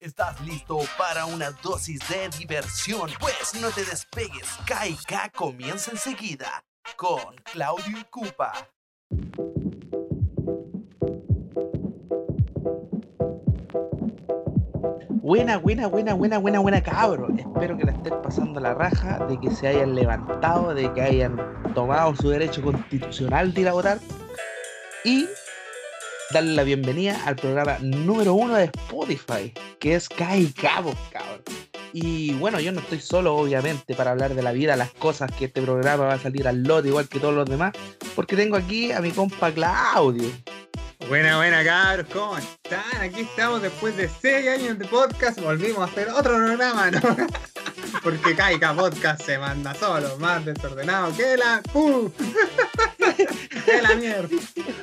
¿Estás listo para una dosis de diversión? Pues no te despegues, KK comienza enseguida con Claudio y Cupa. Buena, buena, buena, buena, buena, buena cabro. Espero que la estés pasando la raja, de que se hayan levantado, de que hayan tomado su derecho constitucional de votar. Y darle la bienvenida al programa número uno de Spotify, que es Kai Cabo, cabrón. Y bueno, yo no estoy solo, obviamente, para hablar de la vida, las cosas que este programa va a salir al lote, igual que todos los demás, porque tengo aquí a mi compa Claudio. Buena, buena, cabros, ¿cómo están? Aquí estamos después de seis años de podcast, volvimos a hacer otro programa, ¿no? Porque Kaika Podcast se manda solo, más desordenado que la... ¡Uh! ¡Que la mierda!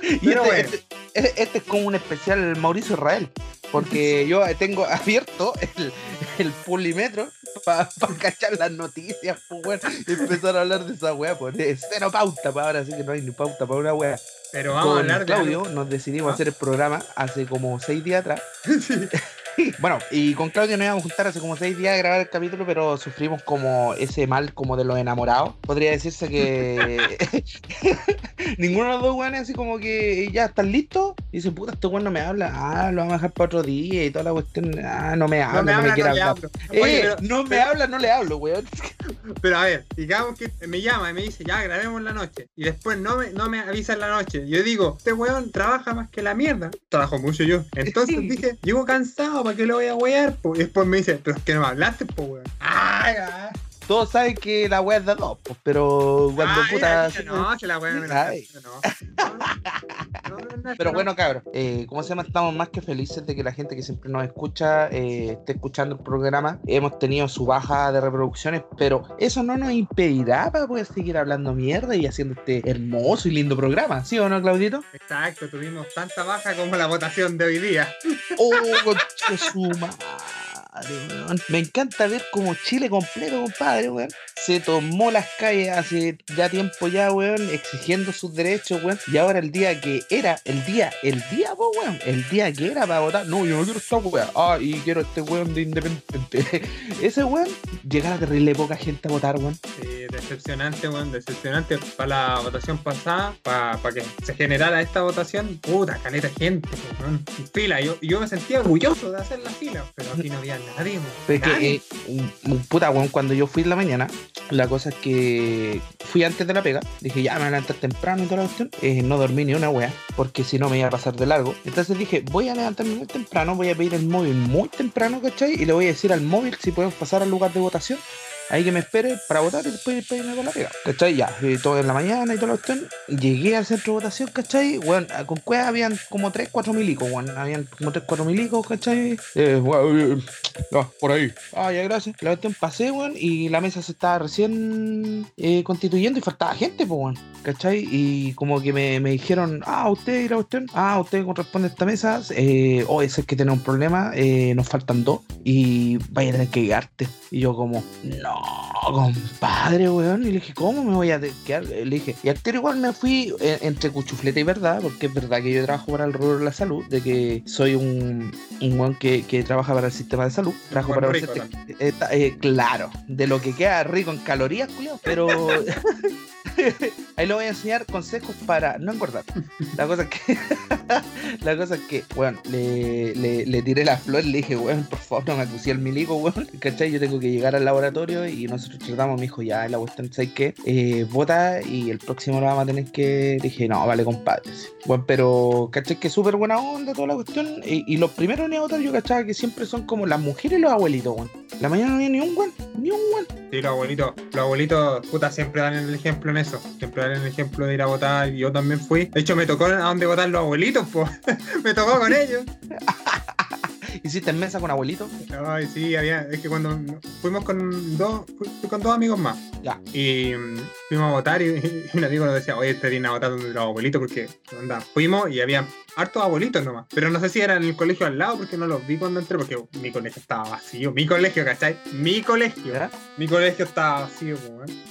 Y Pero este, bueno. este- este- es como un especial Mauricio Israel, porque yo tengo abierto el, el pulimetro para cachar las noticias, pues, y empezar a hablar de esa weá, pues, de cero pauta, pues, ahora sí que no hay ni pauta para una weá. Pero vamos a Con hablar de Claudio algo- nos decidimos ¿Ah? hacer el programa hace como seis días atrás. Sí. Bueno, y con Claudio nos íbamos a juntar hace como seis días a grabar el capítulo, pero sufrimos como ese mal como de los enamorados. Podría decirse que ninguno de los dos weones así como que ya están listos. Y dice, puta, este weón no me habla. Ah, lo vamos a dejar para otro día y toda la cuestión. Ah, no me habla, No me no me habla, quiere no le hablar. Eh, Oye, pero, no me pero- habla, no le hablo, weón. pero a ver, digamos que me llama y me dice, ya, grabemos la noche. Y después no me, no me avisa en la noche. Yo digo, este weón trabaja más que la mierda. Trabajo mucho yo. Entonces dije, llego cansado, ¿para qué lo voy a wear? Y después me dice, pero es que no me hablaste, po, weón. Ay, ay. Todos saben que la weá es de dos, pues, pero cuando Ay, puta. no, que la weá no me la no. No, Pero no. bueno, cabros, eh, ¿cómo se llama? Estamos más que felices de que la gente que siempre nos escucha eh, esté escuchando el programa. Hemos tenido su baja de reproducciones, pero eso no nos impedirá para poder seguir hablando mierda y haciendo este hermoso y lindo programa. ¿Sí o no, Claudito? Exacto, tuvimos tanta baja como la votación de hoy día. ¡Oh, concha su madre, Me encanta ver como Chile completo, compadre, weón. Se tomó las calles hace ya tiempo ya, weón, exigiendo sus derechos, weón. Y ahora el día que era, el día, el día, po, weón, el día que era para votar. No, yo no quiero esta weón. Ah, y quiero este weón de independiente. Ese weón, llegara terrible poca gente a votar, weón. Decepcionante, weón, decepcionante. Para la votación pasada, para que se generara esta votación, puta, caleta gente, weón. Fila, yo, yo me sentía orgulloso de hacer la fila, pero aquí no había nadie, weón. Pero es que, Nadie. eh, puta, weón, cuando yo fui en la mañana, la cosa es que fui antes de la pega, dije, ya me voy a levantar temprano y toda la cuestión, eh, no dormí ni una wea, porque si no me iba a pasar de largo. Entonces dije, voy a levantarme muy temprano, voy a pedir el móvil muy temprano, ¿cachai? Y le voy a decir al móvil si podemos pasar al lugar de votación. Ahí que me espere para votar y después después irme para la pega. ¿Cachai? Ya, y todo en la mañana y toda la cuestión. Llegué al centro de votación, ¿cachai? Bueno, con cueva habían como 3, 4 milicos, bueno, habían como 3, 4 milicos, ¿cachai? Eh, bueno, eh, ah, por ahí. Ah, ya, gracias. La cuestión pasé, weón, y la mesa se estaba recién eh, constituyendo y faltaba gente, pues, weón. ¿Cachai? Y como que me, me dijeron, ah, usted y la cuestión, ah, usted corresponde a esta mesa, eh, oh, ese es que tiene un problema, eh, nos faltan dos y vaya a tener que quedarte. Y yo como, no, compadre, weón. Y le dije, ¿cómo me voy a quedar? Le dije, y al tiro igual me fui eh, entre cuchufleta y verdad, porque es verdad que yo trabajo para el rubro de la salud, de que soy un, un weón que, que trabaja para el sistema de salud. Trabajo para rico el sistema- eh, eh, claro, de lo que queda rico en calorías, culiao, pero ahí le voy a enseñar consejos para no engordar. La cosa es que, la cosa es que, bueno, le, le, le tiré la flor, le dije, weón, por favor, no me acusé el milico, weón, ¿cachai? Yo tengo que llegar al laboratorio y nosotros tratamos, me dijo, ya, la cuestión, ¿sabes qué? Eh, vota y el próximo lo vamos a tener que. Dije, no, vale, compadre. Bueno, pero, ¿cachai? Que súper buena onda toda la cuestión. Y, y los primeros en votar, yo cachaba que siempre son como las mujeres y los abuelitos, weón. La mañana no había ni un weón, ni un weón. Sí, los abuelitos, los abuelitos, puta, siempre dan el ejemplo en eso. Siempre dan el ejemplo de ir a votar. Y yo también fui. De hecho, me tocó a dónde votar los abuelitos, pues. me tocó con ellos. ¿Hiciste en mesa con abuelitos? Ay, sí, había. Es que cuando fuimos con dos, con dos amigos más. Ya. Y mm, fuimos a votar y, y un amigo nos decía, oye, este viene a votar donde los abuelitos porque onda, fuimos y había hartos abuelitos nomás. Pero no sé si era en el colegio al lado porque no los vi cuando entré, porque mi colegio estaba vacío. Mi colegio, ¿cachai? Mi colegio. Mi colegio estaba vacío.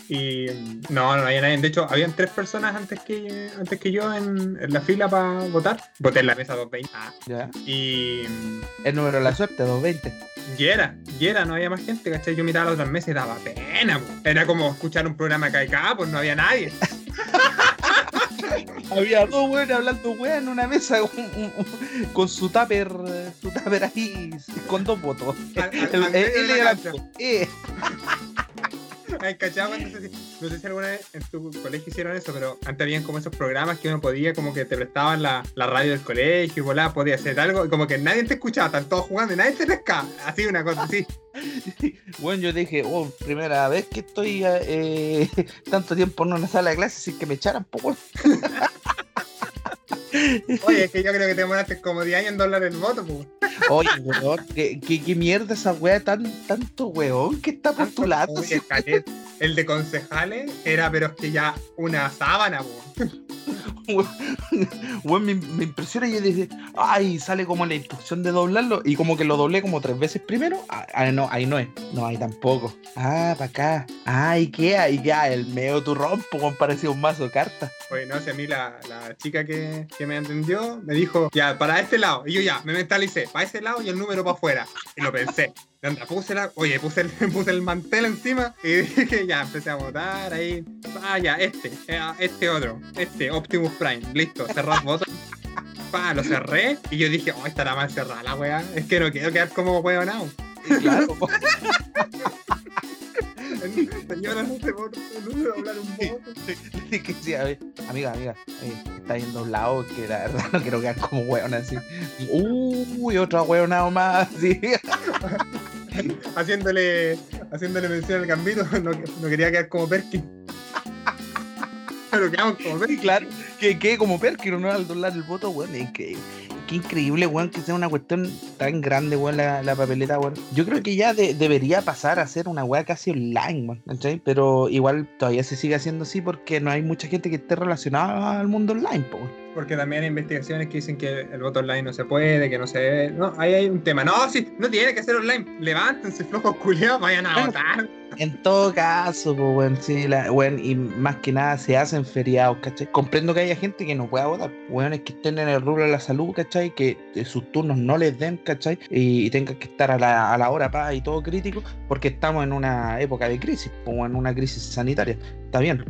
Y no, no había nadie. De hecho, habían tres personas antes que, antes que yo en, en la fila para votar. Voté en la mesa 220. Ah, ¿Ya? y, El número de la suerte, 220. y era, y era, no había más gente, ¿cachai? Yo miraba las otras mesas y daba pena. Era como escuchar un programa KK, pues no había nadie. Había dos weones hablando weón en una mesa con, un- un- con su tupper, su tupper ahí con dos votos. Él Ay, ¿cachai? No sé, si, no sé si alguna vez en tu colegio hicieron eso, pero antes habían como esos programas que uno podía, como que te prestaban la, la radio del colegio y volá, podía hacer algo, y como que nadie te escuchaba, están todos jugando y nadie te pescaba. Así, una cosa así. Bueno, yo dije, oh, primera vez que estoy eh, tanto tiempo en una sala de clases sin que me echaran, po, weón. Oye, es que yo creo que te demoraste como 10 años en doblar el voto, pues. Oye, weón, ¿qué, qué, qué mierda esa wea tan, tanto weón que está postulando. Oye, Calet, el de concejales era, pero es que ya una sábana, pues. Weón, me, me impresiona y yo dije, ay, sale como la instrucción de doblarlo y como que lo doblé como tres veces primero. Ah, ah, no, ahí no es. No, ahí tampoco. Ah, para acá. Ah, ¿y qué? Ahí ya, el medio turrón, pues parecía un mazo de cartas. Oye, no sé, a mí la, la chica que, que me entendió me dijo, ya, para este lado. Y yo ya, me mentalicé, para ese lado y el número para afuera. Y lo pensé. Y onda, puse la, oye, puse el, puse el mantel encima y dije, ya, empecé a votar ahí. Ah, ya, este, eh, este otro, este, Optimus Prime, listo, cerrar voto. Pa, lo cerré y yo dije, oh, estará mal cerrada la weá. Es que no quiero quedar como weonado. Claro. Señora, no se vota, no se va a hablar un dije, sí, a ver, amiga, amiga, eh, está bien doblado, que la verdad no quiero quedar como weón así. Uy, otra weonado más, así. haciéndole, haciéndole mención al gambito, no, no quería quedar como Perkin. Pero quedamos como Perkin. claro, que quede como Perkin, ¿no? Al doblar el voto, weón, es increíble. Qué increíble, weón, que sea una cuestión tan grande, weón, la, la papeleta, weón. Yo creo que ya de- debería pasar a ser una weá casi online, weón, ¿cachai? Pero igual todavía se sigue haciendo así porque no hay mucha gente que esté relacionada al mundo online, po, weón. Porque también hay investigaciones que dicen que el voto online no se puede, que no se ve. No, ahí hay un tema. No, sí, no tiene que ser online. Levántense, flojos culiados, vayan a Bueno. votar. En todo caso, pues, weón, sí, la, weón, y más que nada se hacen feriados, ¿cachai? Comprendo que haya gente que no pueda votar, weones que estén en el rubro de la salud, ¿cachai? Que sus turnos no les den, ¿cachai? Y, y tengan que estar a la, a la hora pa y todo crítico, porque estamos en una época de crisis, o en una crisis sanitaria, está bien.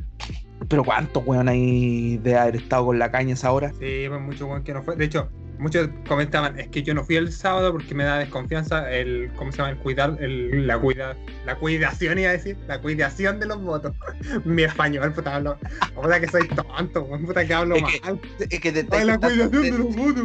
Pero ¿cuántos weón hay de haber estado con la caña esa hora? Sí, pues mucho buen que no fue. De hecho, muchos comentaban, es que yo no fui el sábado porque me da desconfianza el, ¿cómo se llama? El cuidar, el, la cuida, la cuidación iba a decir, la cuidación de los votos. Mi español, puta, hablo, puta que soy tonto, weón, puta que hablo Es que- mal. Es que te Ay, la cuidación de te- los votos.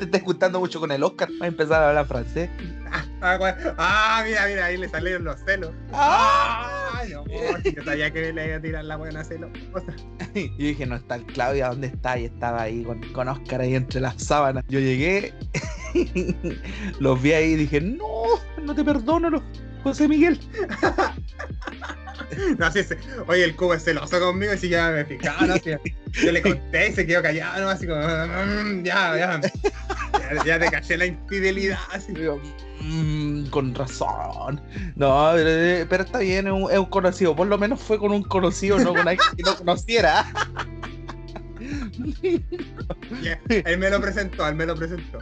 Te estás juntando mucho con el Oscar, va a empezar a hablar francés. Ah. Ah, mira, mira, ahí le salieron los celos. ¡Ah! Ay, no, yo sabía que le iba a tirar la buena celo. O sea, Y yo dije, no está el Claudia, ¿dónde está? Y estaba ahí con, con Oscar ahí entre las sábanas. Yo llegué, los vi ahí y dije, no, no te perdono, no, José Miguel. no, así es. Oye, el cubo es celoso conmigo y si ya me fijaba, ¿no? Si yo le conté y se quedó callado, ¿no? Así como, "Mm, ya, ya. Ya, ya te caché la infidelidad. Así. Digo, "Mm, con razón. No, pero, pero está bien, es un, es un conocido. Por lo menos fue con un conocido, no con alguien que no conociera. Él me lo presentó, él me lo presentó.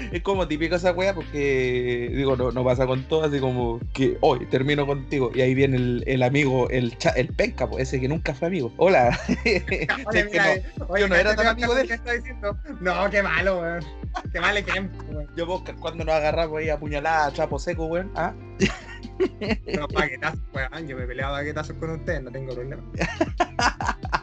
Es como típico esa wea porque, digo, no, no pasa con todo, así como que hoy termino contigo y ahí viene el, el amigo, el, cha- el penca, pues, ese que nunca fue amigo. Hola. Oye, mira, no, oye, yo no era tan amigo de él. No, qué malo, weón. Qué mal ejemplo, weón. Yo vos cuando nos agarramos ahí a puñalada a trapo seco, weón. ¿Ah? Pero paquetazos, weón. Yo me he peleado a paquetazos con ustedes, no tengo problema.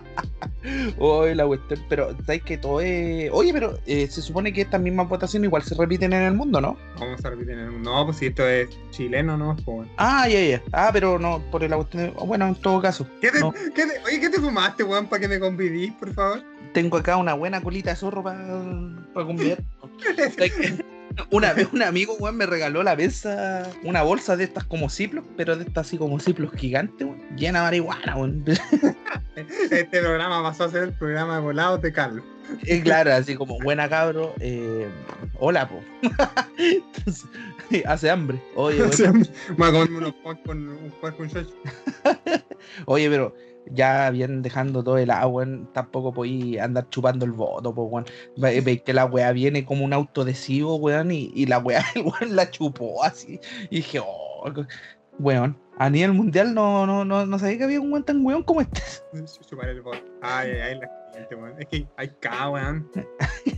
Oye, la cuestión, pero sabes que todo es. Oye, pero eh, se supone que estas mismas votaciones igual se repiten en el mundo, ¿no? Vamos a repetir en el No, pues si esto es chileno, ¿no? Pues. Ah, ya, ya. Ah, pero no, por la cuestión. Bueno, en todo caso. ¿Qué te, No. qué te- oye, ¿qué te fumaste, weón, para que me convidís, por favor? Tengo acá una buena colita de zorro para convidar. Una vez un amigo, weón, me regaló la vez una bolsa de estas como ciplos, pero de estas así como ciplos gigantes, weón. llena de marihuana, weón. Este programa pasó a ser el programa de volados de Carlos. Y claro, así como, buena cabro, eh, hola, po. Entonces, hace hambre. Oye, weón, sea, Voy a comerme unos con un oye, pero ya bien dejando todo el agua, weón, tampoco podí andar chupando el voto, pues, weón. Ve- Veis que la weá viene como un autodesivo, weón, y, y la weá, el weón la chupó así. Y dije, oh, weón, a nivel mundial no, no, no, no sabía que había un weón tan weón como este. Chupar el bot. Ay, ay, ay, la gente, weón. Es que hay K, weón.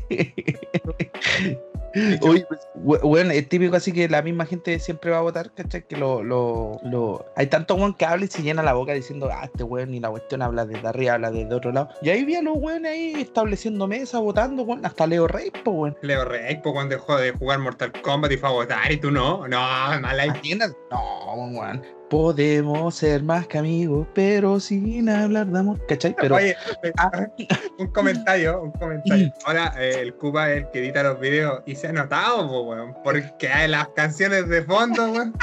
Oye, pues, weón, es típico así que la misma gente siempre va a votar, ¿cachai? Que lo, lo, lo... Hay tanto weón que habla y se llena la boca diciendo, ah, este weón ni la cuestión habla desde arriba, habla desde otro lado. Y ahí vi a los weones ahí estableciendo mesa, votando, weón, hasta Leo Rey, pues, weón. Leo Rey, pues cuando dejó de jugar Mortal Kombat y fue a votar y tú no. No, mala idea. Atiendan- No, weón. Podemos ser más que amigos, pero sin hablar de amor, ¿cachai? Pero... Oye, Ah, un comentario, un comentario. Ahora eh, el Cuba es el que edita los videos y se ha notado, po, weón. Porque hay las canciones de fondo, weón.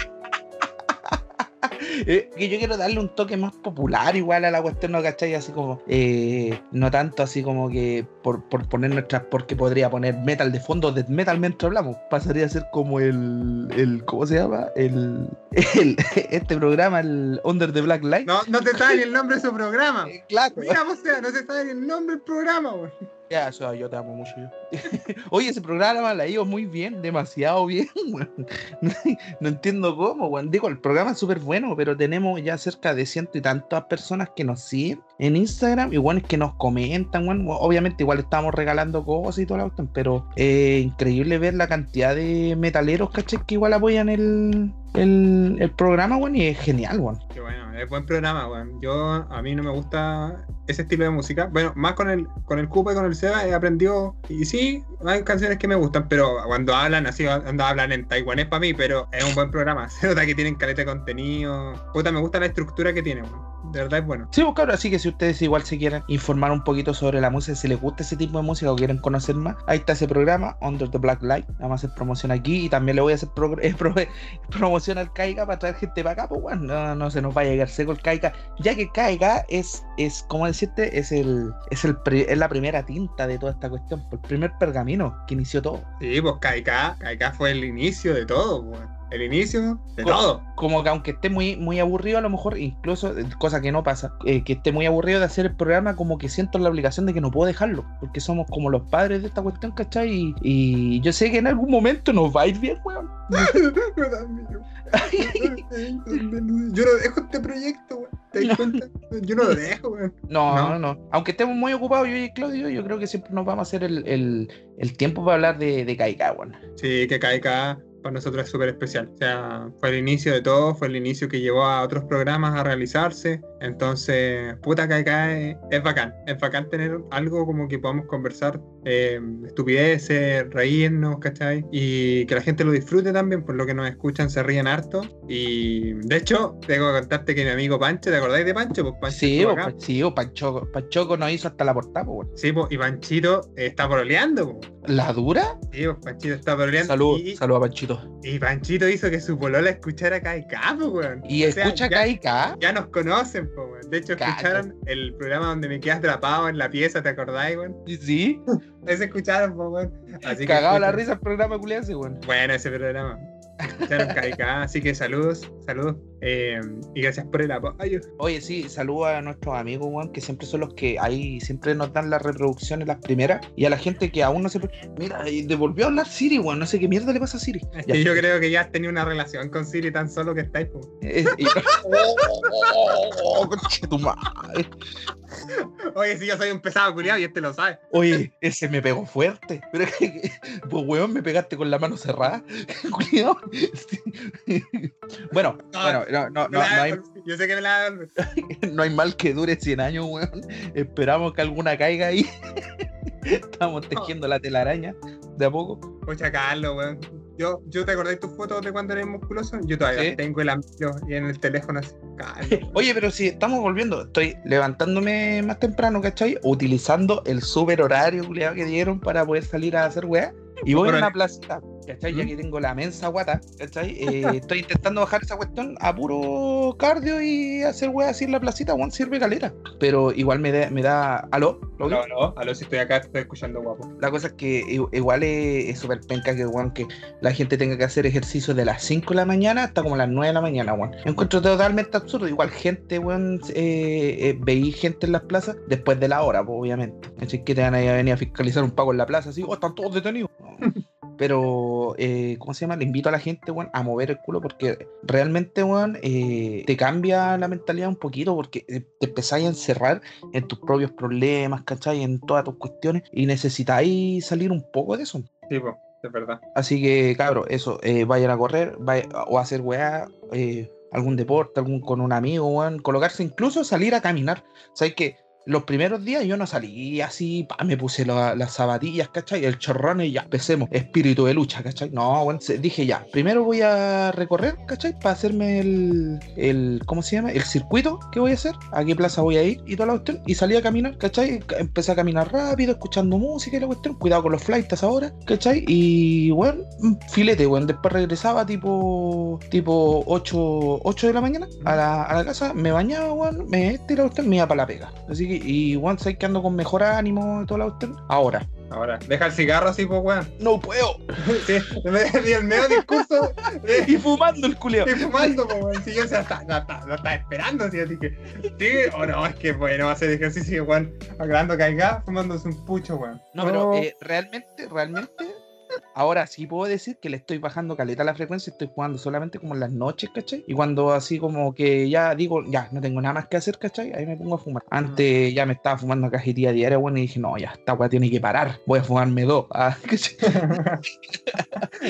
Eh, que yo quiero darle un toque más popular igual a la cuestión, ¿no? ¿cachai? Así como, eh, no tanto así como que por, por poner nuestras, porque podría poner metal de fondo, de metal mientras hablamos, pasaría a ser como el, el ¿cómo se llama? El, el este programa, el Under the Black Light. No, no te sabe ni el nombre de su programa. Eh, claro. Mira, o sea, no se sabe ni el nombre del programa, weón. Ya, o sea, yo te amo mucho. Oye, ese programa la ido muy bien, demasiado bien, no entiendo cómo, weón. Digo, el programa es súper bueno, pero tenemos ya cerca de ciento y tantas personas que nos siguen en Instagram y weones que nos comentan, weón. Obviamente igual estamos regalando cosas y toda la cuestión, pero es increíble ver la cantidad de metaleros, ¿cachai? Que igual apoyan el, el, programa, weón, y es genial, weón. Qué bueno, es buen programa, weón. Yo, a mí no me gusta ese estilo de música. Bueno, más con el, con el Cupa y con el Seba he aprendido. Y sí, hay canciones que me gustan, pero cuando hablan así, cuando hablan en taiwanés para mí, pero es un buen programa. Se nota que tienen caleta de contenido. Puta, me gusta la estructura que tiene, weón. De verdad es bueno. Sí, pues claro, así que si ustedes igual se quieren informar un poquito sobre la música, si les gusta ese tipo de música o quieren conocer más, ahí está ese programa, Under the Black Light. Vamos a hacer promoción aquí y también le voy a hacer pro- eh, pro- promoción al Caiga para traer gente para acá, pues bueno, no, no se nos va a llegar seco el Caiga, ya que Caiga es, es como decirte, es el, es el es la primera tinta de toda esta cuestión, el primer pergamino que inició todo. Sí, pues KK, KK fue el inicio de todo, weón. El inicio de todo. como que aunque esté muy, muy aburrido, a lo mejor, incluso, eh, cosa que no pasa, eh, que esté muy aburrido de hacer el programa, como que siento la obligación de que no puedo dejarlo, porque somos como los padres de esta cuestión, ¿cachai? Y, y yo sé que en algún momento nos va a ir bien, weón. Yo no dejo este proyecto, weón. ¿Te das cuenta? Yo no lo dejo, weón. No, No. no, no. Aunque estemos muy ocupados, yo y Claudio, yo creo que siempre nos vamos a hacer el, el, el tiempo para hablar de, de Kaika, weón. Sí, que KK para nosotros es súper especial. O sea, fue el inicio de todo, fue el inicio que llevó a otros programas a realizarse. Entonces, puta KK es, es bacán. Es bacán tener algo como que podamos conversar eh, estupideces, reírnos, ¿cachai? Y que la gente lo disfrute también, por lo que nos escuchan, se ríen harto. Y de hecho, tengo que contarte que mi amigo Pancho, ¿te acordáis de Pancho? Pues Pancho Sí, estuvo bo, acá. pa- sí, bo, Panchoco, Panchoco nos hizo hasta la portada, po, weón. Sí, pues, y Panchito está proleando, pues. ¿La dura? Sí, pues Panchito está proleando. Salud, y, salud a Panchito. y Panchito hizo que su polola escuchara KK, pues, weón. Y O sea, escucha ya- Kaika. Ya nos conocen, po, weón. De hecho, escucharon el programa donde me quedé atrapado en la pieza, ¿te acordáis, weón? Sí, Ese escucharon, po, weón. Así que cagado la escuchen. risa el programa culiado weón. Bueno, ese programa. Escucharon así que saludos, saludos. Eh, y gracias por el apoyo. Oye, sí, saludos a nuestros amigos, weón, que siempre son los que ahí siempre nos dan las reproducciones, las primeras, y a la gente que aún no se. Mira, devolvió a hablar Siri, weón, no sé qué mierda le pasa a Siri. Es que yo creo que ya has tenido una relación con Siri tan solo que estáis, madre. Oye, si yo soy un pesado culiado y este lo sabe. Oye, ese me pegó fuerte. Pero es que, pues, weón, me pegaste con la mano cerrada. Bueno, bueno, no, no, no, a hay. Yo sé que me la a no hay mal que dure 100 años, weón. Esperamos que alguna caiga ahí. Estamos tejiendo la telaraña de a poco. Pucha, Carlos, weón. Yo, yo te acordás tus fotos de cuando eres musculoso. Yo todavía Sí. tengo el amigo y en el teléfono así. Carlos. Oye, pero si estamos volviendo, estoy levantándome más temprano, ¿cachai? Utilizando el super horario que dieron para poder salir a hacer weá. Y voy a Órale. una placita. ¿Cachai? Ya que tengo la mensa guata, ¿cachai? Eh, estoy intentando bajar esa cuestión a puro cardio y hacer weá así en la placita, weón, sirve calera. Pero igual me da, me da. ¿Aló? ¿Lo No, no, aló, si estoy acá, te estoy escuchando guapo. La cosa es que igual es súper penca que, que la gente tenga que hacer ejercicio de las 5 de la mañana hasta como las 9 de la mañana, weón. Encuentro totalmente absurdo. Igual gente, weón, eh, eh, veí gente en las plazas después de la hora, pues, obviamente. Así que te van a ir a venir a fiscalizar un pago en la plaza, así, oh, están todos detenidos. No. Pero, eh, ¿cómo se llama? Le invito a la gente, weón, a mover el culo porque realmente, weón, eh, te cambia la mentalidad un poquito porque eh, te empezáis a encerrar en tus propios problemas, ¿cachai? En todas tus cuestiones y necesitáis salir un poco de eso. Sí, pues, es verdad. Así que, cabros, eso, eh, vayan a correr vaya- o a hacer weá, algún deporte, algún con un amigo, weón, colocarse, incluso salir a caminar. Sabes que los primeros días yo no salí así, pa, me puse la- las zapatillas, ¿cachai? El chorrón y ya empecemos, espíritu de lucha, ¿cachai? No, bueno, dije ya, primero voy a recorrer, ¿cachai? Para hacerme el, el, ¿cómo se llama? El circuito que voy a hacer, a qué plaza voy a ir y toda la cuestión. Y salí a caminar, ¿cachai? Ca- Empecé a caminar rápido, escuchando música y la cuestión, cuidado con los flights ahora, ¿cachai? Y bueno, un filete, bueno, después regresaba tipo, tipo 8, 8 de la mañana a la, a la casa, me bañaba, weón, me este la cuestión, me iba para la pega. Así que, y weón, sabes que ando con mejor ánimo y toda la cuestión. Ahora, Ahora, deja el cigarro así, pues, weón. no puedo. Sí, y el medio discurso de, Y fumando el culeo. y fumando, pues, weón. Sí, yo se está, lo, está, lo está esperando, así, así que. Sí, o no, es que bueno, hacer ejercicio, weón. Hablando caiga, fumándose un pucho, weón. No, pero Oh, eh, realmente, realmente, ahora sí puedo decir que le estoy bajando caleta la frecuencia, estoy jugando solamente como en las noches, ¿cachai? Y cuando así como que ya digo, ya, no tengo nada más que hacer, ¿cachai? Ahí me pongo a fumar. Antes ya me estaba fumando cajetilla diaria, bueno, y dije, no, ya, esta weá tiene que parar, voy a fumarme dos. Ah,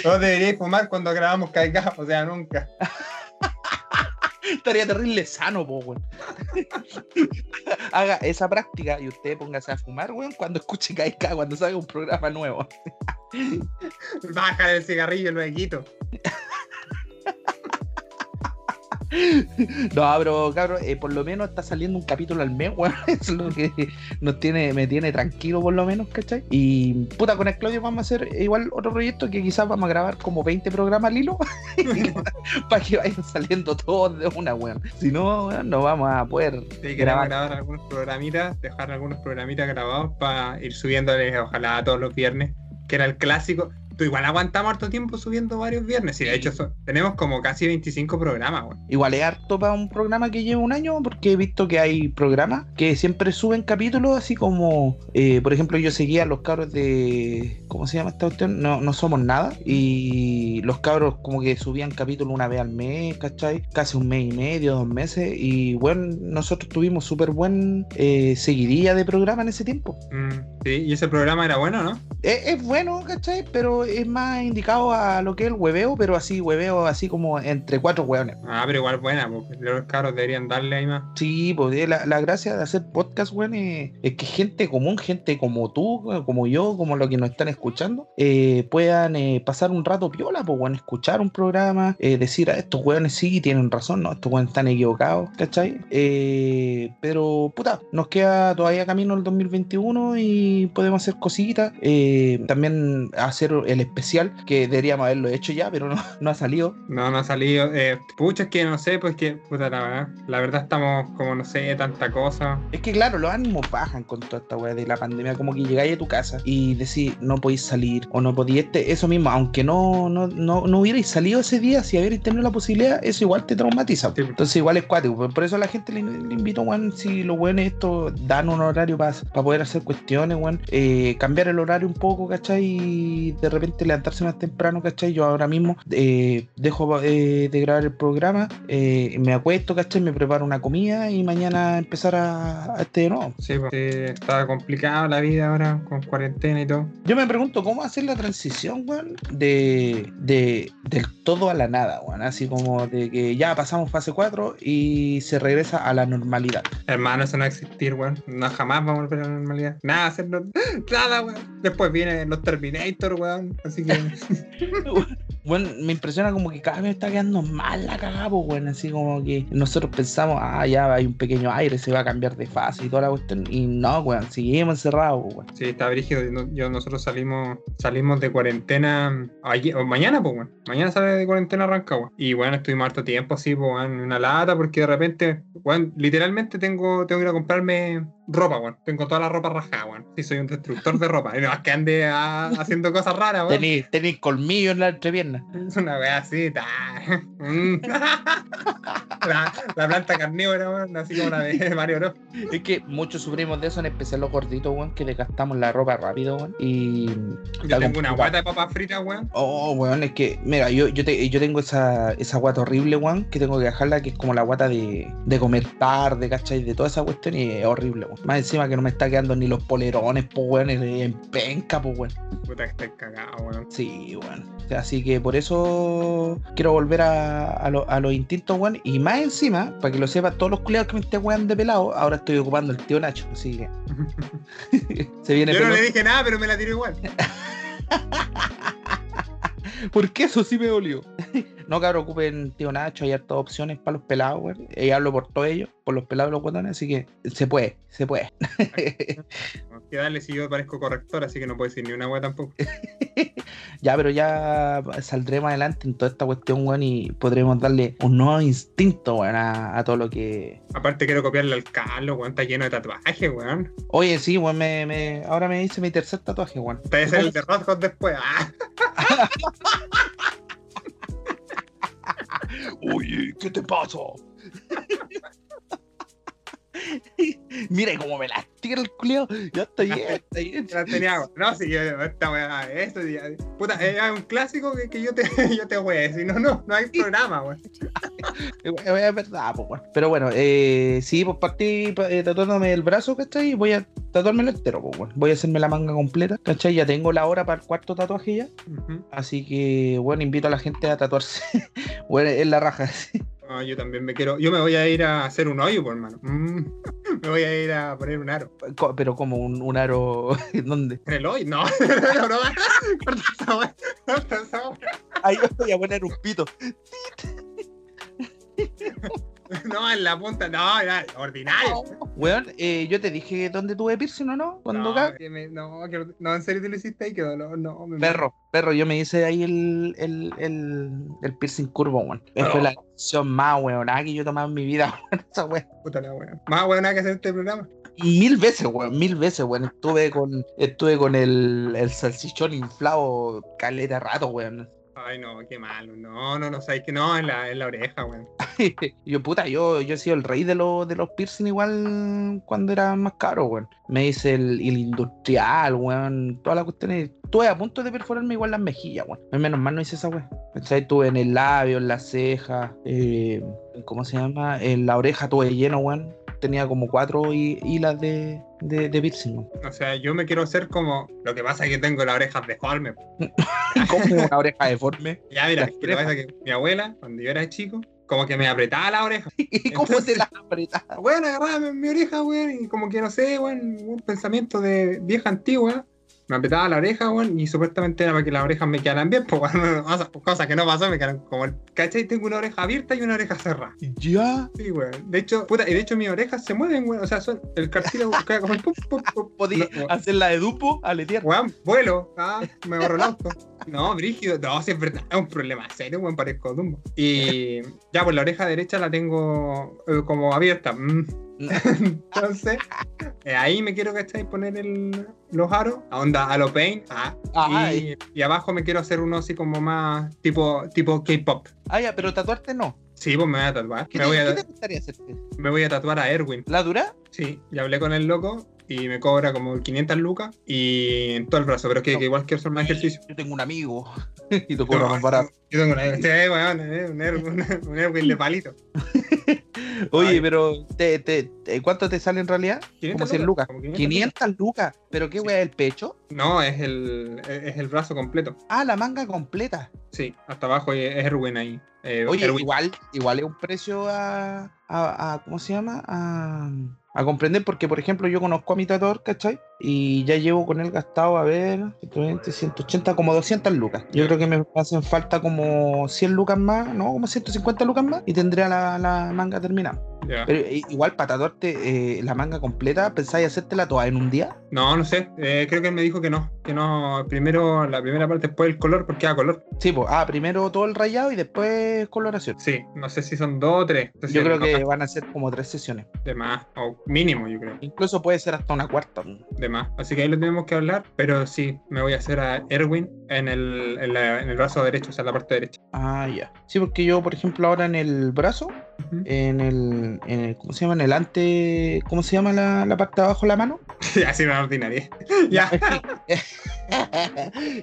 no deberíais fumar cuando grabamos caiga, o sea, nunca. Estaría terrible sano, po, weón. Haga esa práctica y usted póngase a fumar, weón, cuando escuche KK, cuando salga un programa nuevo. Baja el cigarrillo luego. No, pero cabrón, eh, por lo menos está saliendo un capítulo al mes, weón. Es lo que nos tiene, me tiene tranquilo, por lo menos, ¿cachai? Y puta, con el Claudio vamos a hacer igual otro proyecto que quizás vamos a grabar como 20 programas al hilo para que vayan saliendo todos de una, weón. Si no, weón, no vamos a poder Sí, queremos grabar. grabar algunos programitas, dejar algunos programitas grabados para ir subiéndoles, ojalá todos los viernes, que era el clásico. Tú igual aguantamos harto tiempo subiendo varios viernes. Sí, de hecho tenemos como casi 25 programas. Igual es harto para un programa que lleva un año, porque he visto que hay programas que siempre suben capítulos, así como, eh, por ejemplo, yo seguía a los cabros de. ¿Cómo se llama esta cuestión? No, no somos nada. Y los cabros, como que subían capítulos una vez al mes, ¿cachai? Casi un mes y medio, dos meses. Y bueno, nosotros tuvimos súper buen eh, seguidilla de programa en ese tiempo. Mm, sí, y ese programa era bueno, ¿no? Es, es bueno, ¿cachai? Pero es más indicado a lo que es el hueveo, pero así, hueveo, así como entre cuatro hueones. Ah, pero igual buena, porque los cabros deberían darle ahí más. Sí, pues eh, la, la gracia de hacer podcast, weón, es, es que gente común, gente como tú, como yo, como los que nos están escuchando, eh, puedan eh, pasar un rato piola, pues, weón, escuchar un programa, eh, decir a estos weones sí tienen razón, no, estos weones están equivocados, ¿cachai? Pero, puta, nos queda todavía camino el 2021 y podemos hacer cositas. eh, también hacer el especial, que deberíamos haberlo hecho ya, pero no, no ha salido. No, no ha salido. Eh, pucha, es que no sé, pues que, puta, la verdad, la verdad estamos como, no sé, tanta cosa. Es que claro, los ánimos bajan con toda esta weá de la pandemia, como que llegáis a tu casa y decís, no podéis salir o no podéis, este, eso mismo, aunque no, no, no, no hubierais salido ese día, si hubierais tenido la posibilidad, eso igual te traumatiza. Sí. Entonces igual es cuático, por- eso a la gente le, le invito, weón, si los weones esto dan un horario para poder hacer cuestiones, weón, eh, cambiar el horario un poco, ¿cachai? Y de repente levantarse más temprano, ¿cachai? Yo ahora mismo eh, dejo eh, de grabar el programa, me acuesto, ¿cachai? Me preparo una comida y mañana empezar a, a este de nuevo. Sí, sí, está complicada la vida ahora con cuarentena y todo. Yo me pregunto cómo hacer la transición, weón, de, de del todo a la nada, weón. Así como de que ya pasamos fase 4 y se regresa a la normalidad. Hermano, eso no va a existir, weón. No jamás vamos a volver a la normalidad. Nada, hacerlo. Nada, weón. Después vienen los Terminator, weón. Así que. Bueno, me impresiona como que cada vez está quedando mal la cagada, pues, weón. Así como que nosotros pensamos, ah, ya hay un pequeño aire, se va a cambiar de fase y toda la cuestión. Y no, weón, seguimos encerrados, pues, weón. Sí, está brígido. Yo, nosotros salimos salimos de cuarentena ayer, o mañana, pues, weón. Mañana sale de cuarentena Rancagua. Y, bueno, estuvimos harto tiempo así, pues, weón, en una lata, porque de repente, weón, literalmente tengo, tengo que ir a comprarme ropa, weón. Tengo toda la ropa rajada, weón. Sí, soy un destructor de ropa. Y no es que ande ah, haciendo cosas raras, weón. Tenéis tenéis colmillo en la entrepierna. Es una wea así, ta. Mm. la, la planta carnívora, weón, así como la de Mario Bros. Es que muchos sufrimos de eso, en especial los gorditos, weón, que desgastamos la ropa rápido, weón. Y. Yo tengo una guata de papas fritas, weón. Oh, weón, es que, mira, yo, yo, te- yo tengo esa, esa guata horrible, weón, que tengo que dejarla, que es como la guata de, de comer tarde, ¿cachai? De toda esa cuestión y es horrible, weón. Más encima que no me está quedando ni los polerones, pues, weón, en penca, pues, weón. Puta que estoy cagado, weón. Sí, weón. Así que por eso quiero volver a, a, lo- a los instintos, weón. Y más encima, para que lo sepa, todos los culiados que me estén weón de pelado, ahora estoy ocupando el tío Nacho, así que. Se viene Yo no pelón. le dije nada, pero me la tiré igual. Porque eso sí me dolió. no, cabrón, ocupen tío Nacho, hay hartas opciones para los pelados, weón. Y hablo por todos ellos, por los pelados y los guatones, así que se puede, se puede. Que dale, si yo parezco corrector, así que no puedo decir ni una wea tampoco. ya, pero ya saldremos adelante en toda esta cuestión, weón, y podremos darle un nuevo instinto, weón, a, a todo lo que. Aparte quiero copiarle al Carlos, weón, está lleno de tatuajes, weón. Oye, sí, weón, me, me- ahora me hice mi tercer tatuaje, weón. Te ser el de Rothkot después. Ah. Oye, ¿qué te pasa? Mira cómo me la tira el culiao. Ya está bien, está bien. Tenía, no, si yo, esta weá, esto, ya, puta, es un clásico que, que yo te, yo te voy a decir, no, no, no hay programa, weón. Es es verdad, pues. Pero bueno, eh, sí, pues partí eh, tatuándome el brazo, ¿cachai? Voy a tatuármelo entero, pues, weón. Voy a hacerme la manga completa, ¿cachai? Ya tengo la hora para el cuarto tatuaje ya. Así que, bueno, invito a la gente a tatuarse. bueno, en la raja, No, yo también me quiero, yo me voy a ir a hacer un hoyo, por hermano. Mm, Me voy a ir a poner un aro. Pero como un, un aro. ¿Dónde? ¿En el hoyo? No, no, no. Ahí voy a poner un pito. No, en la punta, no, ya, ordinario. Weón, eh, yo te dije dónde tuve piercing o no. Cuando No, ca- que me- no, que- no, en serio te lo hiciste ahí, quedó, no, no. me- Perro, perro, yo me hice ahí el, el, el, el piercing curvo, weón. Esa Fue la decisión más weonada que yo he tomado en mi vida, weón. Esa weón. Puta la weá. Más weá nada que hacer este programa. Mil veces, weón, mil veces, weón. Estuve con, estuve con el, el salchichón inflado caleta rato, weón. Ay, no, qué malo. No, no, no, sabes que no, en la, en la oreja, weón. yo, puta, yo, yo he sido el rey de, los de los piercing igual cuando era más caro, weón. Me hice el, industrial, weón. Todas las cuestiones. Estuve a punto de perforarme igual las mejillas, weón. Menos mal no hice esa weón. Estuve en el labio, en la ceja, eh, ¿cómo se llama? En la oreja tuve lleno, weón. Tenía como cuatro hi- hilas de, de, de piercing. O sea, yo me quiero hacer como. Lo que pasa es que tengo las orejas deformes. Como una oreja deforme. Ya, mira, lo que pasa es que mi abuela, cuando yo era chico, como que me apretaba la oreja. ¿Y cómo te la apretas? Weón, agarraba mi, mi oreja, weón, y como que no sé, weón, un pensamiento de vieja antigua. Me apretaba la oreja, weón, y supuestamente era para que las orejas me quedaran bien, pues, weón, cosa, cosa que no pasó, me quedaron como el. ¿Cachai? Tengo una oreja abierta y una oreja cerrada. Ya. Sí, weón. De hecho, puta, y de hecho mis orejas se mueven, weón. O sea, son el cartílago queda como el pum, pum, pum. Podía No, hacer la de dupo, aletear. Weón, vuelo. Ah, me borró el auto. No, brígido. No, sí es verdad. Es un problema serio, weón, parezco Dumbo. Y ya, pues la oreja derecha la tengo eh, como abierta. Mm. Entonces, eh, ahí me quiero, ¿cachai? Poner el, los aros. A onda, a lo paint. Ah, Ah, y, y abajo me quiero hacer uno así como más tipo, tipo K-pop. Ah, ya, pero tatuarte no. Sí, pues me voy a tatuar. ¿Qué, Me te, voy qué a, te gustaría hacerte? me voy a tatuar a Erwin. ¿La dura? Sí, ya hablé con el loco y me cobra como 500 lucas y en todo el brazo, pero que, que igual quiero hacer más ejercicio. Yo tengo un amigo y te cobro más barato. Yo tengo sí, eh, un, Erwin, un Erwin de palito. Oye, Ay. pero te, te, te- ¿cuánto te sale en realidad? 500 Como 100 lucas. como 500 500 lucas. ¿Pero qué Sí. wea el pecho? No, es el, es el brazo completo. Ah, la manga completa. Sí, hasta abajo es Erwin ahí. Eh, Oye, Erwin. igual, igual es un precio a, a, a- ¿cómo se llama? A, a comprender, porque por ejemplo yo conozco a mi tatuador, ¿cachai? Y ya llevo con él gastado, a ver, 120, 180, como 200 lucas. Yo creo que me hacen falta como 100 lucas más, no, como 150 lucas más, y tendría la, la manga terminada. Pero eh, igual para tatuarte eh, la manga completa, ¿pensáis hacértela toda en un día? No, no sé. eh, creo que él me dijo que no. Que no. Primero la primera parte, después el color, porque queda color. Sí, pues, ah, primero todo el rayado y después coloración. Sí, no sé si son dos o tres. Entonces, Yo creo no, que van a ser como tres sesiones. De más. O mínimo, yo creo. Incluso puede ser hasta una cuarta. De Así que ahí lo tenemos que hablar. Pero sí, me voy a hacer a Erwin en el, brazo derecho, o sea, la parte derecha. Ah, ya. Sí, porque yo, por ejemplo, ahora en el brazo, En el, en el- ¿cómo se llama? En el ante, ¿cómo se llama la, la parte de abajo de la mano? Así una ordinaria. ya.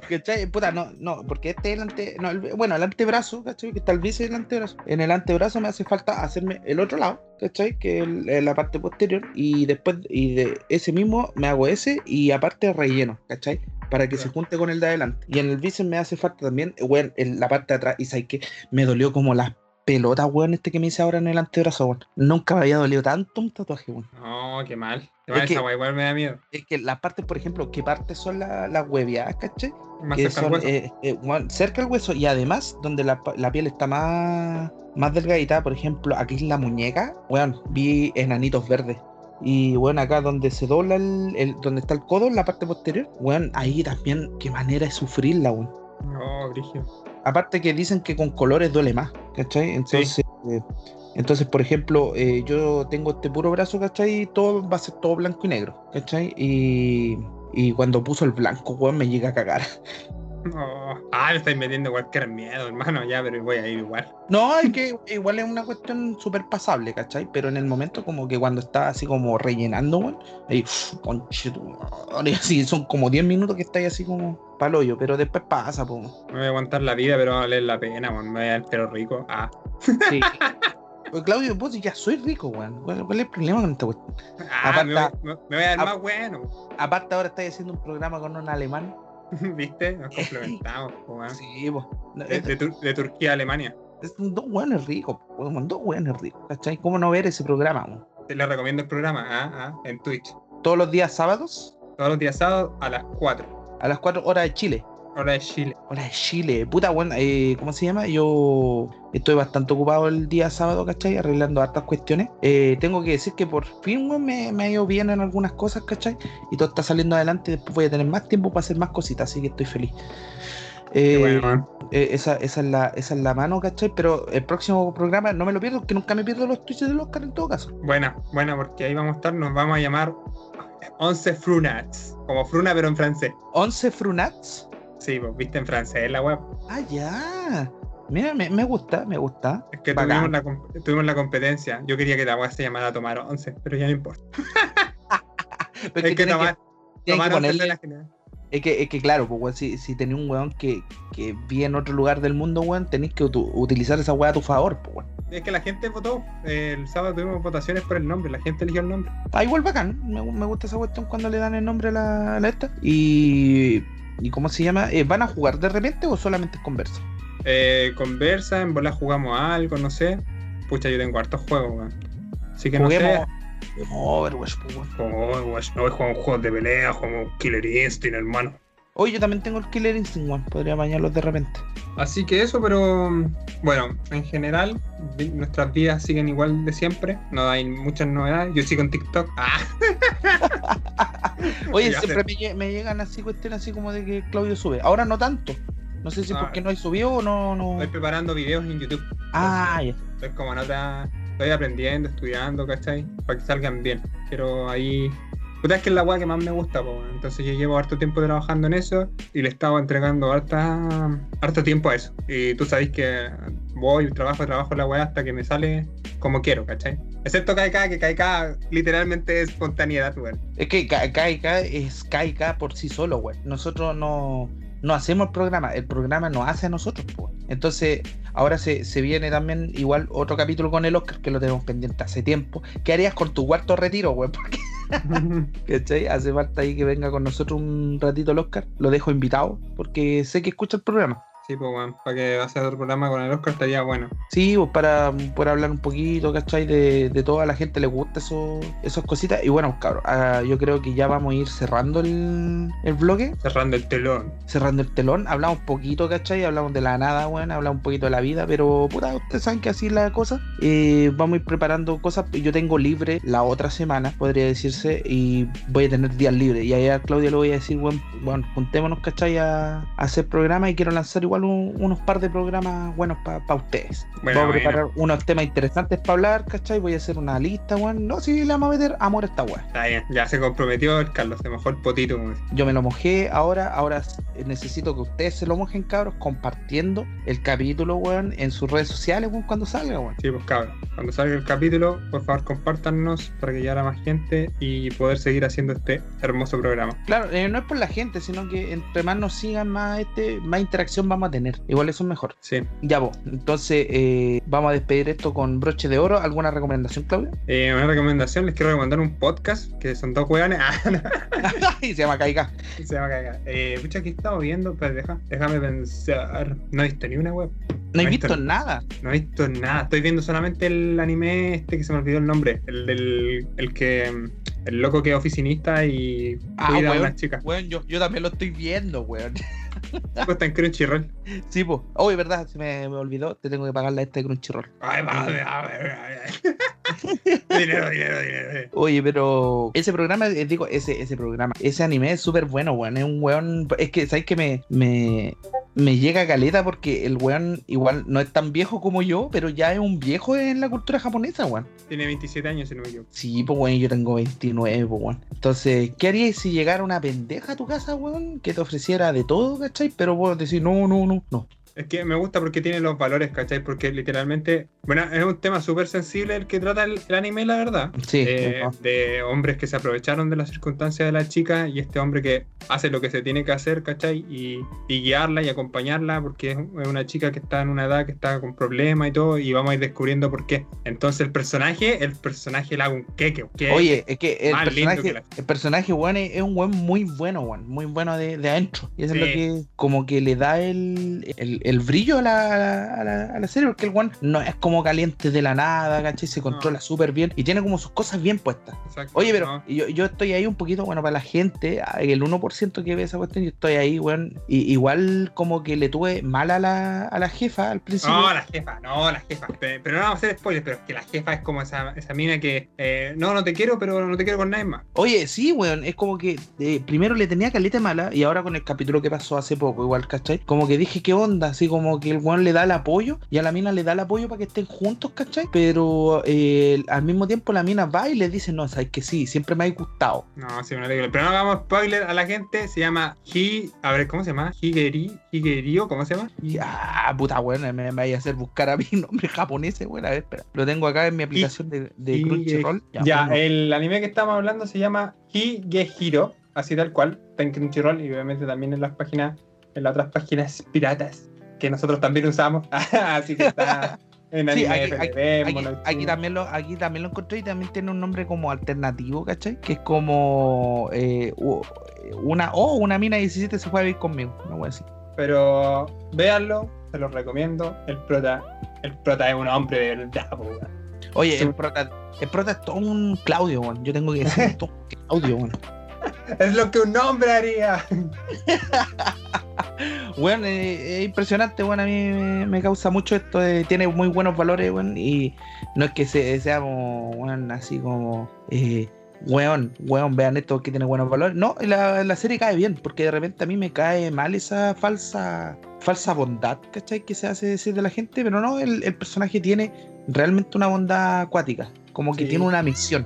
¿Cachai? Puta, no, no, porque este es el ante, no, el- bueno, el antebrazo, ¿cachai? Que está el bíceps y el antebrazo. En el antebrazo me hace falta hacerme el otro lado, ¿cachai? Que es es la parte posterior. Y después, y de ese mismo me hago ese y aparte relleno, ¿cachai? Para que se junte con el de adelante. Y en el bíceps me hace falta también, weón, en la parte de atrás. Y sabes que me dolió como las pelotas, weón, este que me hice ahora en el antebrazo, weón. Nunca me había dolido tanto un tatuaje, weón. No, qué mal. Es que- esa wea, igual me da miedo. Es que las partes, por ejemplo, ¿qué partes son la- las hueviadas, cachai? Más que cerca al son hueso. eh, eh, bueno, cerca del hueso y además donde la, la piel está más, más delgadita, por ejemplo, aquí en la muñeca, bueno, vi enanitos verdes. Y bueno, acá donde se dobla el, el- donde está el codo, en la parte posterior, bueno, ahí también, qué manera de sufrirla, weón. No, Brigio. Aparte que dicen que con colores duele más, ¿cachai? Entonces, eh, entonces por ejemplo, eh, yo tengo este puro brazo, ¿cachai? Y todo va a ser todo blanco y negro, ¿cachai? Y, y cuando puso el blanco, weón, me llega a cagar. No. Ah, le estáis metiendo cualquier miedo, hermano. Ya, pero voy a ir igual. No, es que igual es una cuestión súper pasable, ¿cachai? Pero en el momento como que cuando está así como rellenando, weón, ahí, así son como 10 minutos que estáis así como paloyo, pero después pasa, pues. Me voy a aguantar la vida, pero va a valer la pena, man. Me voy a dar el pelo rico. Ah. Sí. Pues, Claudio, vos ya soy rico, weón. ¿Cuál, cuál es el problema con esta cuestión? Ah, Aparte- me, voy, me- me voy a dar más bueno. Aparte ahora estáis haciendo un programa con un alemán. ¿Viste? Nos complementamos. Sí, pues. De, de Tur- de Turquía a Alemania. Son dos weones ricos, dos weones ricos, ¿cachai? ¿Cómo no ver ese programa, weón? Te les recomiendo el programa, ah, ah, en Twitch. Todos los días sábados Todos los días sábados a las 4. a las 4 horas de Chile. Hora de Chile. Hola de Chile, puta, bueno, eh, ¿cómo se llama? Yo estoy bastante ocupado el día sábado, ¿cachai? Arreglando hartas cuestiones. Eh, tengo que decir que por fin, me, me ha ido bien en algunas cosas, ¿cachai? Y todo está saliendo adelante. Después voy a tener más tiempo para hacer más cositas, así que estoy feliz. Eh, bueno, eh, esa, esa, es la, esa es la mano, ¿cachai? Pero el próximo programa no me lo pierdo, que nunca me pierdo los tweets del Oscar en todo caso. Buena, buena, porque ahí vamos a estar, nos vamos a llamar 11 Frunats. Como Fruna, pero en francés. 11 Frunats. Sí, pues viste en francés la web. Ah, ya. Mira, me, me gusta, me gusta. Es que tuvimos la, tuvimos la competencia. Yo quería que la web se llamara Tomar 11, pero ya no importa. Es que tomar, tienen tomar que 11 ponerle- fue la general. Es que, es que claro, pues, weón, si, si tenés un weón que, que vive en otro lugar del mundo, weón, tenés que utilizar esa weá a tu favor, pues, weón. Es que la gente votó. eh, el sábado tuvimos votaciones por el nombre. La gente eligió el nombre. Ah, igual bacán, me, me gusta esa cuestión cuando le dan el nombre a la, a la esta. Y, y ¿cómo se llama? Eh, ¿Van a jugar de repente o solamente conversa? Eh, conversa, en bola jugamos a algo, no sé. Pucha, yo tengo hartos juegos, weón. Así que no sé. Overwatch, weón, no, jugamos juegos de pelea, jugamos Killer Instinct, hermano. Oye, yo también tengo el Killer Instinct, weón. Podría bañarlos de repente. Así que eso, pero mm, bueno, en general, nuestras vidas siguen igual de siempre. No hay muchas novedades. Yo sigo en TikTok. Ah, Oye, Ya siempre me, lle- me llegan así cuestiones así como de que Claudio sube. Ahora no tanto. No sé si Ah. porque no hay subido o no. no... estoy preparando videos en YouTube. Ah, ya. Estoy como en otra. Estoy aprendiendo, estudiando, ¿cachai? Para que salgan bien. Pero ahí. Puta, es que es la weá que más me gusta, po. Entonces yo llevo harto tiempo trabajando en eso y le estaba entregando harta, harto tiempo a eso. Y tú sabes que voy, trabajo, trabajo la weá hasta que me sale como quiero, ¿cachai? Excepto KK, que KK literalmente es espontaneidad, weón. Es que KK es KK por sí solo, güey. Nosotros no, no hacemos el programa, el programa nos hace a nosotros, pues. Entonces, ahora se, se viene también igual otro capítulo con el Oscar que lo tenemos pendiente hace tiempo. ¿Qué harías con tu cuarto retiro, güey? Porque, ¿cachai? Hace falta ahí que venga con nosotros un ratito el Oscar. Lo dejo invitado porque sé que escucha el programa. Sí, pues, weón, para que hacer otro programa con el Oscar estaría bueno. Sí, pues para, para hablar un poquito, ¿cachai? De, de toda la gente le gusta eso, esas cositas. Y bueno, cabrón, ah, yo creo que ya vamos a ir cerrando el, el bloque, Cerrando el telón. cerrando el telón. Hablamos poquito, ¿cachai? Hablamos de la nada, bueno, hablamos un poquito de la vida, pero puta, ustedes saben que así es la cosa. Eh, vamos a ir preparando cosas. Yo tengo libre la otra semana, podría decirse, y voy a tener días libres. Y ahí a Claudia le voy a decir, bueno, bueno juntémonos, ¿cachai? A, a hacer programa y quiero lanzar igual un- unos par de programas buenos para ustedes. Bueno, Vamos a bueno. preparar unos temas interesantes para hablar, ¿cachai? Voy a hacer una lista, weón. No, si le vamos a meter amor a esta weá. Está bien, ya se comprometió el Carlos, se mojó el potito. Yo me lo mojé ahora, ahora necesito que ustedes se lo mojen, cabros, compartiendo el capítulo, weón, en sus redes sociales, weón, cuando salga, weón. Sí, pues cabrón. Cuando salga el capítulo, por favor compártanos para que llegara más gente y poder seguir haciendo este hermoso programa. Claro, eh, no es por la gente, sino que entre más nos sigan, más este, más interacción vamos a tener. Igual eso es mejor. Sí. Ya vos, entonces eh, vamos a despedir esto con broche de oro. ¿Alguna recomendación, Claudia? Eh, una recomendación, les quiero recomendar un podcast que son dos weones. Ah, y se llama Caiga. se va a cagar. Eh, pucha, ¿qué estaba viendo? Pero deja, déjame pensar. No he visto ni una web. No he visto está. nada. No he visto nada. Estoy viendo solamente el anime este que se me olvidó el nombre. El del. El que. El loco que es oficinista y Ah, cuida a unas chicas. Weón, yo, yo también lo estoy viendo, weón. Pues Está en Crunchyroll. Sí, pues. Oye, verdad, se me, me olvidó. Te tengo que pagar la este de Crunchyroll. Ay, va, va, va. dinero, dinero, dinero. Oye, pero ese programa, eh, digo, ese, ese programa, ese anime es súper bueno, weón. Es un weón. Es que, ¿sabes que me, me, me llega a caleta? Porque el weón igual no es tan viejo como yo, pero ya es un viejo en la cultura japonesa, weón. Tiene 27 años, si no me equivoco. Sí, pues weón, yo tengo 29, pues weón. Entonces, ¿qué harías si llegara una pendeja a tu casa, weón? Que te ofreciera de todo, ¿cachai? Pero vos decís, no, no, no, no. Es que me gusta porque tiene los valores, ¿cachai? Porque literalmente, bueno, es un tema súper sensible el que trata el, el anime, la verdad. Sí, Eh, no. de hombres que se aprovecharon de las circunstancias de la chica y este hombre que hace lo que se tiene que hacer, ¿cachai? Y, y guiarla y acompañarla porque es es una chica que está en una edad que está con problemas y todo y vamos a ir descubriendo por qué. Entonces el personaje, el personaje le hago un queque, ¿qué? Oye, es que el personaje, que la- el personaje, weón, es, es un weón muy bueno, weón. Muy bueno de, de adentro. Y eso es Sí. lo que como que le da el, el, el brillo a la, a, la, a la serie, porque el weón no es como caliente de la nada, ¿cachai? Se controla súper bien y tiene como sus cosas bien puestas. Exacto, Oye, pero ¿no? yo, yo estoy ahí un poquito, bueno, para la gente, el 1% que ve esa cuestión, yo estoy ahí, weón. Y, igual como que le tuve mal a la, a la jefa al principio. No, la jefa, no, la jefa. Pe- Pero no vamos a hacer spoilers, pero es que la jefa es como esa, esa mina que, eh, no, no te quiero, pero no te quiero con nadie más. Oye, sí, weón, es como que eh, primero le tenía caleta mala y ahora con el capítulo que pasó hace poco, igual, ¿cachai? Como que dije, ¿qué onda? Así como que el weón le da el apoyo y a la mina le da el apoyo para que estén juntos, ¿cachai? Pero eh, al mismo tiempo la mina va y le dice, no, sabes que sí, siempre me ha gustado. No, sí, una película. Pero no hagamos spoiler a la gente. Se llama Hi. A ver, ¿cómo se llama? Higeri. Higerio, ¿cómo se llama? Ah, puta, weón, me, me vaya a hacer buscar a mi nombre japonés, weón. A ver, espera. Lo tengo acá en mi aplicación de, Crunchyroll. Ya, el anime que estamos hablando se llama Higehiro. Así tal cual. Está en Crunchyroll y obviamente también en las páginas, en las otras páginas piratas que nosotros también usamos. Así que está en Sí, anime aquí- también lo, aquí también lo encontré y también tiene un nombre como alternativo, ¿cachai? Que es como eh, una o una mina 17 se fue a vivir conmigo, no voy a decir. Pero véanlo, se los recomiendo. El prota, el prota es un hombre de verdad. Oye, Sí. el prota, el prota es todo un Claudio, weón. Yo tengo que decir todo un Claudio, weón. Es lo que un hombre haría. Weón, eh, es impresionante, weón. A mí me, me causa mucho esto. de- tiene muy buenos valores, weón. Y no es que se, seamos, así como. Eh, weón, weón, vean esto que tiene buenos valores. No, la, la serie cae bien, porque de repente a mí me cae mal esa falsa falsa bondad, ¿cachai? Que se hace decir de la gente, pero no, el, el personaje tiene realmente una bondad acuática, como que Sí. tiene una misión.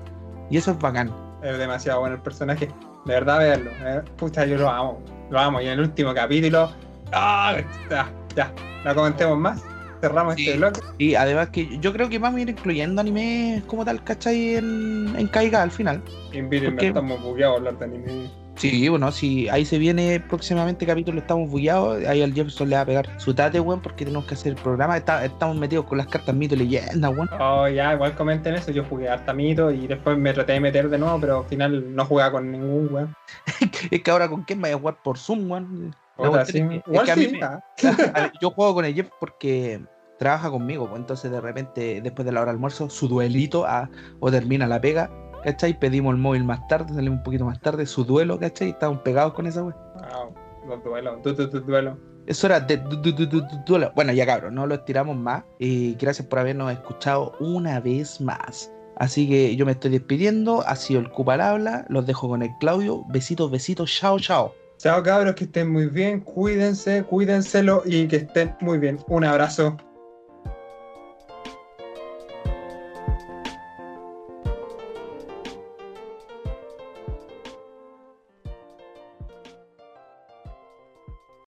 Y eso es bacán. Es demasiado bueno el personaje. De verdad, verlo. Eh, Puta, yo lo amo. Lo amo. Y en el último capítulo. ¡Ah! Ya, ya. No comentemos más. Cerramos Sí. este bloque. Y además que yo creo que vamos a ir incluyendo animes como tal, ¿cachai? En, en Caiga al final. Invítenme, ¿Por qué? estamos bugueados a hablar de anime. Sí, bueno, si ahí se viene próximamente capítulo, estamos bugueados. Ahí al Jefferson le va a pegar su tate, weón, porque tenemos que hacer el programa. Está- estamos metidos con las cartas mito y leyenda, weón. Oh, ya, igual comenten eso. Yo jugué harta mito y después me traté de meter de nuevo, pero al final no jugaba con ningún weón. Es que ahora con quién vaya a jugar por Zoom, weón. Sí, es que- igual es que a mí me- ah. Yo juego con el Jeff porque trabaja conmigo, pues entonces de repente, después de la hora de almuerzo, su duelito ah, o termina la pega, ¿cachai? Pedimos el móvil más tarde, salimos un poquito más tarde, su duelo, ¿cachai? Estamos pegados con esa wea. Wow, los duelos, du- du- du- duelo. Eso era de du- du- du- du- du- duelo. Bueno, ya cabros, no lo estiramos más. Y gracias por habernos escuchado una vez más. Así que yo me estoy despidiendo. Ha sido el Cupa al habla. Los dejo con el Claudio. Besitos, besitos. Chao, chao. Chao cabros, que estén muy bien, cuídense, cuídenselo y que estén muy bien. Un abrazo.